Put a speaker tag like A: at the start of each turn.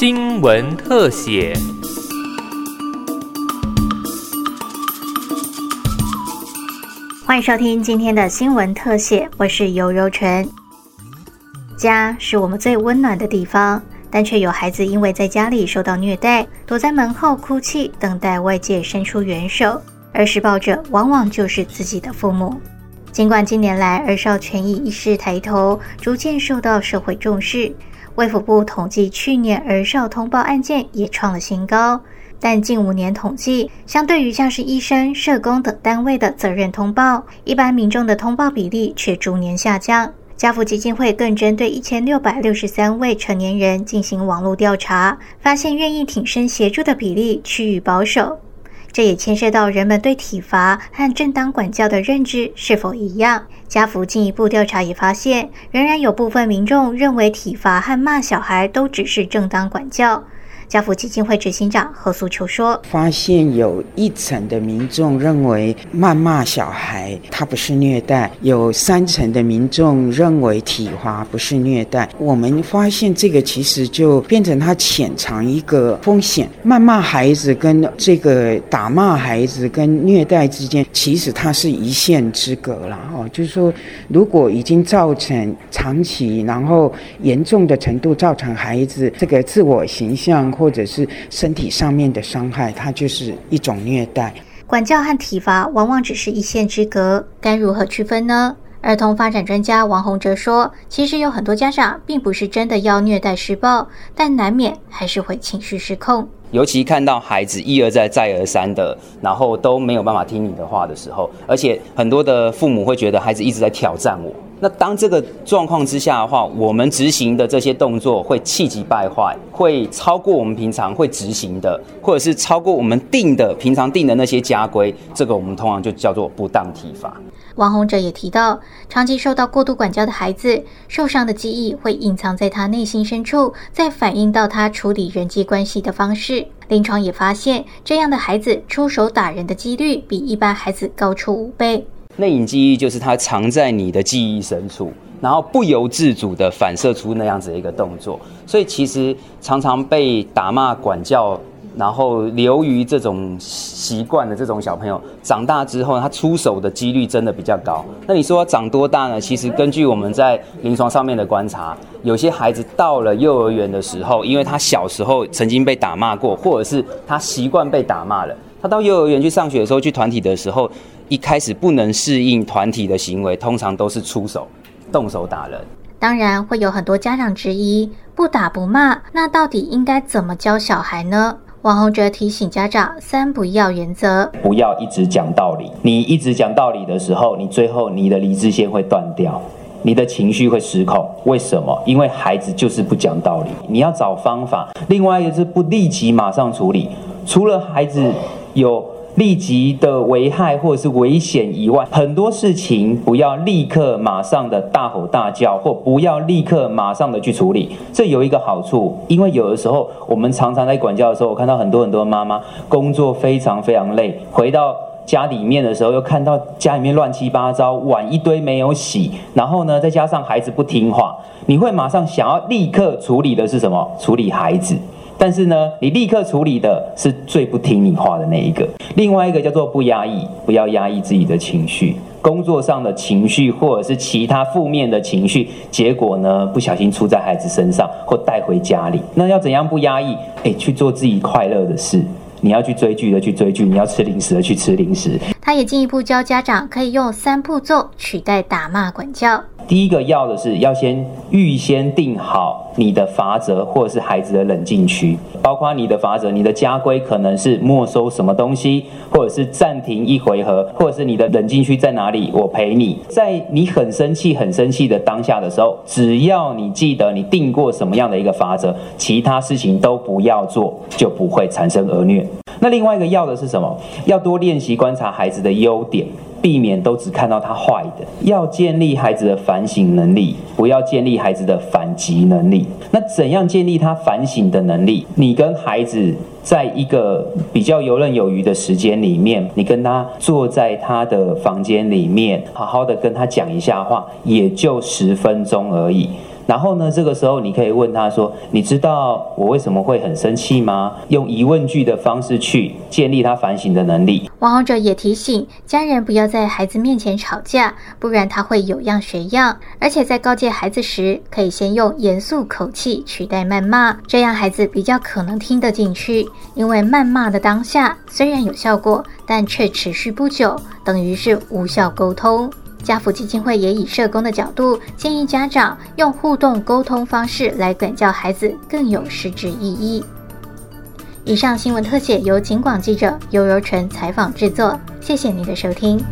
A: 新闻特写。
B: 欢迎收听今天的新闻特写，我是尤柔纯。家是我们最温暖的地方，但却有孩子因为在家里受到虐待，躲在门后哭泣，等待外界伸出援手，而施暴者往往就是自己的父母。尽管近年来儿少权益意识抬头，逐渐受到社会重视，卫福部统计去年儿少通报案件也创了新高，但近五年统计，相对于像是医生、社工等单位的责任通报，一般民众的通报比例却逐年下降。家福基金会更针对一千六百六十三位成年人进行网络调查，发现愿意挺身协助的比例趋于保守。这也牵涉到人们对体罚和正当管教的认知是否一样。家福进一步调查也发现，仍然有部分民众认为体罚和骂小孩都只是正当管教。家福基金会执行长何素秋说：“
C: 发现有一层的民众认为谩骂小孩他不是虐待，有三层的民众认为体罚不是虐待。我们发现这个其实就变成他潜藏一个风险，谩骂孩子跟这个打骂孩子跟虐待之间，其实它是一线之隔了哦。就是说，如果已经造成长期然后严重的程度，造成孩子这个自我形象。”或者是身体上面的伤害，它就是一种虐待。
B: 管教和体罚往往只是一线之隔，该如何区分呢？儿童发展专家王洪哲说：“其实有很多家长并不是真的要虐待施暴，但难免还是会情绪失控。
D: 尤其看到孩子一而再、再而三的，然后都没有办法听你的话的时候，而且很多的父母会觉得孩子一直在挑战我。”那当这个状况之下的话，我们执行的这些动作会气急败坏，会超过我们平常会执行的，或者是超过我们定的平常定的那些家规，这个我们通常就叫做不当体罚。
B: 王洪哲也提到，长期受到过度管教的孩子，受伤的记忆会隐藏在他内心深处，再反映到他处理人际关系的方式。临床也发现，这样的孩子出手打人的几率比一般孩子高出五倍。
D: 内隐记忆就是它藏在你的记忆深处，然后不由自主的反射出那样子的一个动作。所以其实常常被打骂管教，然后流于这种习惯的这种小朋友，长大之后他出手的几率真的比较高。那你说长多大呢？其实根据我们在临床上面的观察，有些孩子到了幼儿园的时候，因为他小时候曾经被打骂过，或者是他习惯被打骂了，他到幼儿园去上学的时候，去团体的时候。一开始不能适应团体的行为，通常都是出手、动手打人。
B: 当然会有很多家长质疑：不打不骂，那到底应该怎么教小孩呢？王洪哲提醒家长三不要原则：
E: 不要一直讲道理。你一直讲道理的时候，你最后你的理智线会断掉，你的情绪会失控。为什么？因为孩子就是不讲道理。你要找方法。另外一个是不立即马上处理。除了孩子有。立即的危害或者是危险以外，很多事情不要立刻马上的大吼大叫，或不要立刻马上的去处理。这有一个好处，因为有的时候我们常常在管教的时候，我看到很多很多妈妈工作非常非常累，回到家里面的时候又看到家里面乱七八糟，碗一堆没有洗，然后呢再加上孩子不听话，你会马上想要立刻处理的是什么？处理孩子。但是呢，你立刻处理的是最不听你话的那一个。另外一个叫做不压抑，不要压抑自己的情绪，工作上的情绪或者是其他负面的情绪，结果呢不小心出在孩子身上或带回家里。那要怎样不压抑？哎，去做自己快乐的事。你要去追剧的去追剧，你要吃零食的去吃零食。
B: 他也进一步教家长可以用三步骤取代打骂管教。
E: 第一个要的是要先预先定好你的法则，或者是孩子的冷静区，包括你的法则，你的家规可能是没收什么东西，或者是暂停一回合，或者是你的冷静区在哪里，我陪你。在你很生气、很生气的当下的时候，只要你记得你定过什么样的一个法则，其他事情都不要做，就不会产生儿虐。那另外一个要的是什么？要多练习观察孩子的优点。避免都只看到他坏的，要建立孩子的反省能力，不要建立孩子的反击能力。那怎样建立他反省的能力？你跟孩子在一个比较游刃有余的时间里面，你跟他坐在他的房间里面，好好的跟他讲一下话，也就十分钟而已。然后呢，这个时候你可以问他说：“你知道我为什么会很生气吗？”用疑问句的方式去建立他反省的能力。
B: 王者也提醒家人不要在孩子面前吵架，不然他会有样学样。而且在告诫孩子时，可以先用严肃口气取代谩骂，这样孩子比较可能听得进去。因为谩骂的当下虽然有效果，但却持续不久，等于是无效沟通。家福基金会也以社工的角度建议家长用互动沟通方式来管教孩子，更有实质意义。以上新闻特写由警广记者尤柔纯采访制作，谢谢你的收听。